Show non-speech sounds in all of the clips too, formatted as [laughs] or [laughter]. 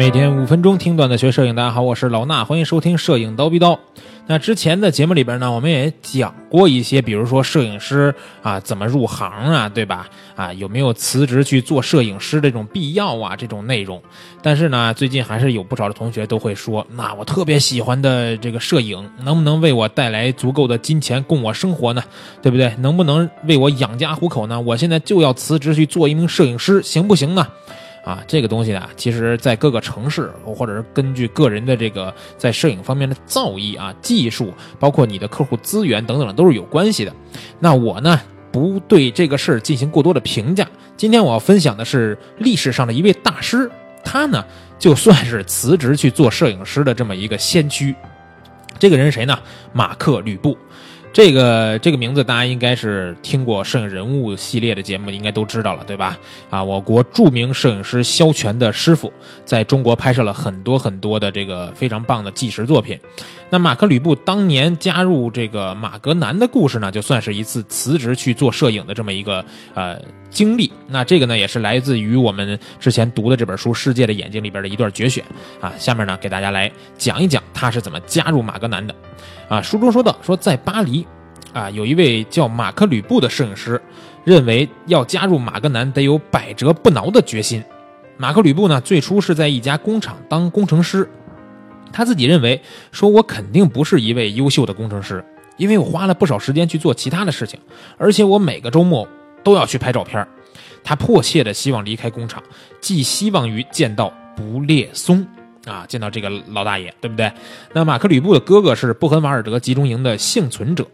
每天五分钟听段子学摄影，大家好，我是老衲，欢迎收听摄影刀逼刀。那之前的节目里边呢，我们也讲过一些，比如说摄影师啊怎么入行啊，对吧？啊有没有辞职去做摄影师这种必要啊这种内容？但是呢，最近还是有不少的同学都会说，那我特别喜欢的这个摄影，能不能为我带来足够的金钱供我生活呢？对不对？能不能为我养家糊口呢？我现在就要辞职去做一名摄影师，行不行呢？啊，这个东西呢，其实，在各个城市，或者是根据个人的这个在摄影方面的造诣啊、技术，包括你的客户资源等等，都是有关系的。那我呢，不对这个事儿进行过多的评价。今天我要分享的是历史上的一位大师，他呢，就算是辞职去做摄影师的这么一个先驱。这个人谁呢？马克·吕布。这个这个名字大家应该是听过摄影人物系列的节目，应该都知道了，对吧？啊，我国著名摄影师萧全的师傅，在中国拍摄了很多很多的这个非常棒的纪实作品。那马克·吕布当年加入这个马格南的故事呢，就算是一次辞职去做摄影的这么一个呃经历。那这个呢，也是来自于我们之前读的这本书《世界的眼睛》里边的一段绝选啊。下面呢，给大家来讲一讲他是怎么加入马格南的。啊，书中说到，说在巴黎，啊，有一位叫马克·吕布的摄影师，认为要加入马格南得有百折不挠的决心。马克·吕布呢，最初是在一家工厂当工程师，他自己认为，说我肯定不是一位优秀的工程师，因为我花了不少时间去做其他的事情，而且我每个周末都要去拍照片。他迫切的希望离开工厂，寄希望于见到不列松。啊，见到这个老大爷，对不对？那马克吕布的哥哥是布痕瓦尔德集中营的幸存者，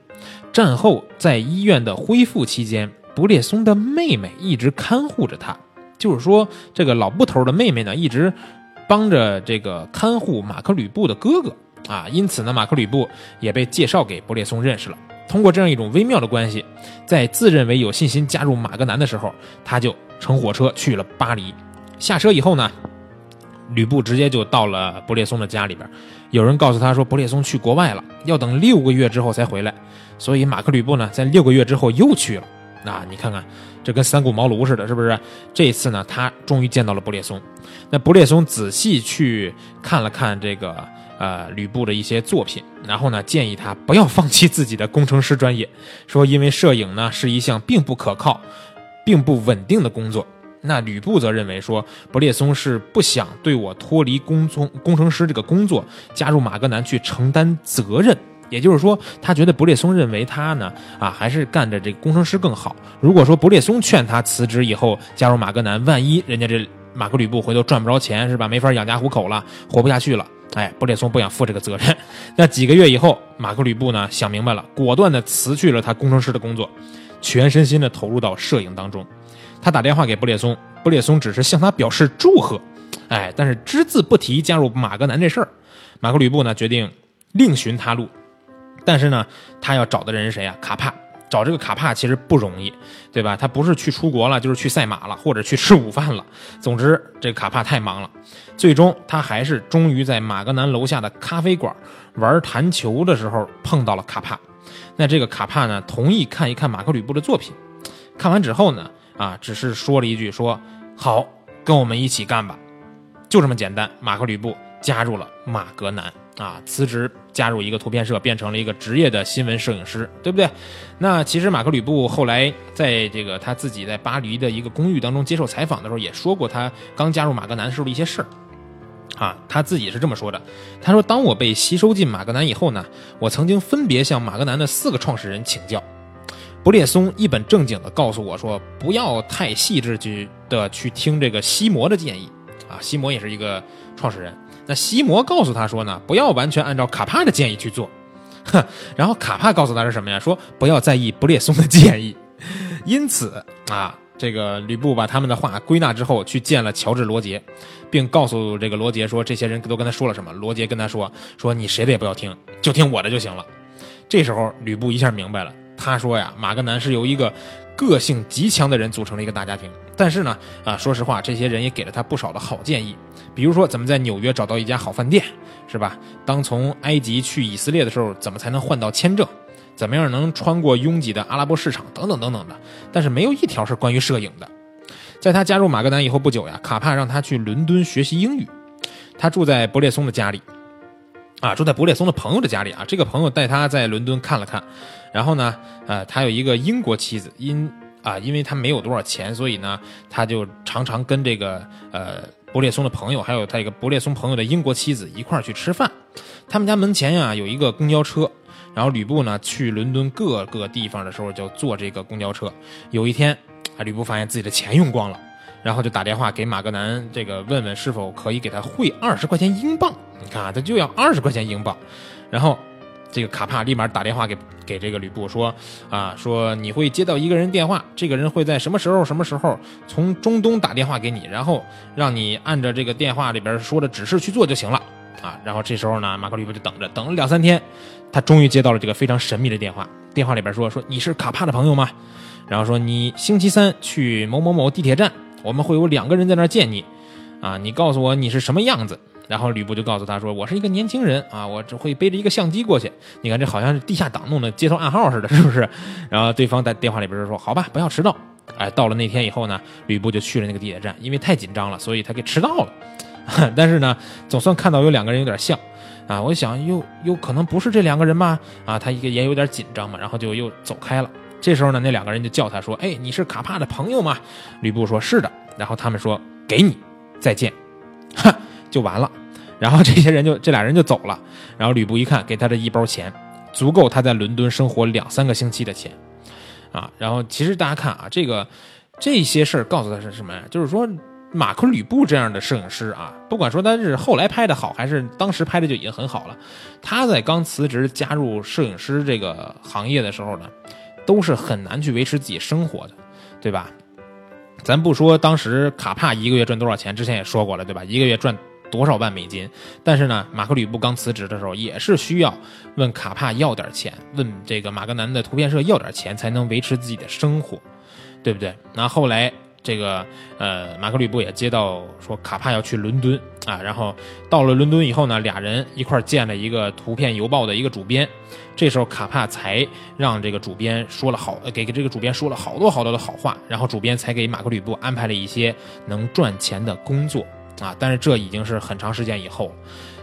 战后在医院的恢复期间，布列松的妹妹一直看护着他。就是说，这个老布头的妹妹呢，一直帮着这个看护马克吕布的哥哥啊。因此呢，马克吕布也被介绍给布列松认识了。通过这样一种微妙的关系，在自认为有信心加入马格南的时候，他就乘火车去了巴黎。下车以后呢？吕布直接就到了布列松的家里边，有人告诉他说，布列松去国外了，要等六个月之后才回来。所以马克吕布呢，在六个月之后又去了。那你看看，这跟三顾茅庐似的，是不是？这一次呢，他终于见到了布列松。那布列松仔细去看了看这个呃吕布的一些作品，然后呢，建议他不要放弃自己的工程师专业，说因为摄影呢是一项并不可靠、并不稳定的工作。那吕布则认为说，不列松是不想对我脱离工工工程师这个工作，加入马格南去承担责任。也就是说，他觉得不列松认为他呢，啊，还是干着这个工程师更好。如果说不列松劝他辞职以后加入马格南，万一人家这马克吕布回头赚不着钱是吧？没法养家糊口了，活不下去了。哎，布列松不想负这个责任。[laughs] 那几个月以后，马克吕布呢想明白了，果断的辞去了他工程师的工作，全身心的投入到摄影当中。他打电话给布列松，布列松只是向他表示祝贺，哎，但是只字不提加入马格南这事儿。马克吕布呢决定另寻他路，但是呢，他要找的人是谁啊？卡帕。找这个卡帕其实不容易，对吧？他不是去出国了，就是去赛马了，或者去吃午饭了。总之，这个卡帕太忙了。最终，他还是终于在马格南楼下的咖啡馆玩弹球的时候碰到了卡帕。那这个卡帕呢，同意看一看马克吕布的作品。看完之后呢？啊，只是说了一句，说好，跟我们一起干吧，就这么简单。马克吕布加入了马格南啊，辞职加入一个图片社，变成了一个职业的新闻摄影师，对不对？那其实马克吕布后来在这个他自己在巴黎的一个公寓当中接受采访的时候，也说过他刚加入马格南时候的一些事儿啊，他自己是这么说的，他说：“当我被吸收进马格南以后呢，我曾经分别向马格南的四个创始人请教。”布列松一本正经的告诉我说：“不要太细致去的去听这个西摩的建议啊，西摩也是一个创始人。那西摩告诉他说呢，不要完全按照卡帕的建议去做。哼，[laughs] 然后卡帕告诉他是什么呀？说不要在意布列松的建议。因此啊，这个吕布把他们的话归纳之后，去见了乔治罗杰，并告诉这个罗杰说，这些人都跟他说了什么。罗杰跟他说：说你谁的也不要听，就听我的就行了。这时候吕布一下明白了。”他说呀，马格南是由一个个性极强的人组成了一个大家庭。但是呢，啊，说实话，这些人也给了他不少的好建议，比如说怎么在纽约找到一家好饭店，是吧？当从埃及去以色列的时候，怎么才能换到签证？怎么样能穿过拥挤的阿拉伯市场？等等等等的。但是没有一条是关于摄影的。在他加入马格南以后不久呀，卡帕让他去伦敦学习英语。他住在伯列松的家里，啊，住在伯列松的朋友的家里啊。这个朋友带他在伦敦看了看，然后呢，呃，他有一个英国妻子，因啊，因为他没有多少钱，所以呢，他就常常跟这个呃伯列松的朋友，还有他一个伯列松朋友的英国妻子一块儿去吃饭。他们家门前呀有一个公交车，然后吕布呢去伦敦各个地方的时候就坐这个公交车。有一天啊，吕布发现自己的钱用光了。然后就打电话给马格南，这个问问是否可以给他汇二十块钱英镑。你看啊，他就要二十块钱英镑。然后这个卡帕立马打电话给给这个吕布说啊，说你会接到一个人电话，这个人会在什么时候什么时候从中东打电话给你，然后让你按照这个电话里边说的指示去做就行了啊。然后这时候呢，马克吕布就等着，等了两三天，他终于接到了这个非常神秘的电话。电话里边说说你是卡帕的朋友吗？然后说你星期三去某某某地铁站。我们会有两个人在那儿见你，啊，你告诉我你是什么样子。然后吕布就告诉他说：“我是一个年轻人啊，我只会背着一个相机过去。你看这好像是地下党弄的接头暗号似的，是不是？” [laughs] 然后对方在电话里边就说：“好吧，不要迟到。”哎，到了那天以后呢，吕布就去了那个地铁站，因为太紧张了，所以他给迟到了。[laughs] 但是呢，总算看到有两个人有点像，啊，我想又有可能不是这两个人吧？啊，他一个也有点紧张嘛，然后就又走开了。这时候呢，那两个人就叫他说：“哎，你是卡帕的朋友吗？”吕布说：“是的。”然后他们说：“给你，再见。”哈，就完了。然后这些人就这俩人就走了。然后吕布一看，给他这一包钱，足够他在伦敦生活两三个星期的钱啊。然后其实大家看啊，这个这些事儿告诉他是什么呀？就是说，马克吕布这样的摄影师啊，不管说他是后来拍的好，还是当时拍的就已经很好了，他在刚辞职加入摄影师这个行业的时候呢。都是很难去维持自己生活的，对吧？咱不说当时卡帕一个月赚多少钱，之前也说过了，对吧？一个月赚多少万美金？但是呢，马克吕布刚辞职的时候，也是需要问卡帕要点钱，问这个马格南的图片社要点钱，才能维持自己的生活，对不对？那后来。这个呃，马克吕布也接到说卡帕要去伦敦啊，然后到了伦敦以后呢，俩人一块见了一个图片邮报的一个主编，这时候卡帕才让这个主编说了好，给这个主编说了好多好多的好话，然后主编才给马克吕布安排了一些能赚钱的工作啊，但是这已经是很长时间以后了，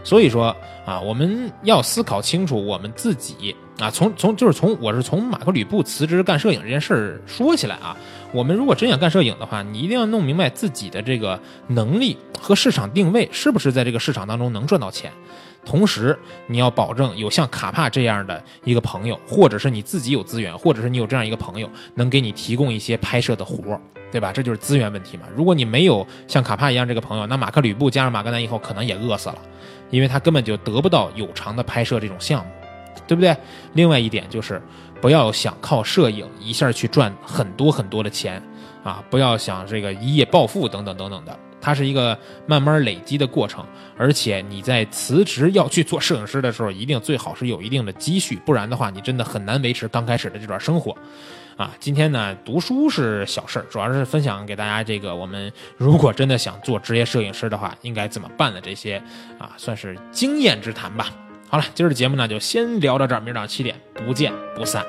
所以说啊，我们要思考清楚我们自己。啊，从从就是从我是从马克吕布辞职干摄影这件事儿说起来啊，我们如果真想干摄影的话，你一定要弄明白自己的这个能力和市场定位是不是在这个市场当中能赚到钱，同时你要保证有像卡帕这样的一个朋友，或者是你自己有资源，或者是你有这样一个朋友能给你提供一些拍摄的活儿，对吧？这就是资源问题嘛。如果你没有像卡帕一样这个朋友，那马克吕布加上马格南以后可能也饿死了，因为他根本就得不到有偿的拍摄这种项目。对不对？另外一点就是，不要想靠摄影一下去赚很多很多的钱，啊，不要想这个一夜暴富等等等等的，它是一个慢慢累积的过程。而且你在辞职要去做摄影师的时候，一定最好是有一定的积蓄，不然的话，你真的很难维持刚开始的这段生活。啊，今天呢，读书是小事儿，主要是分享给大家这个我们如果真的想做职业摄影师的话，应该怎么办的这些啊，算是经验之谈吧。好了，今儿的节目呢就先聊到这儿，明儿早上七点不见不散。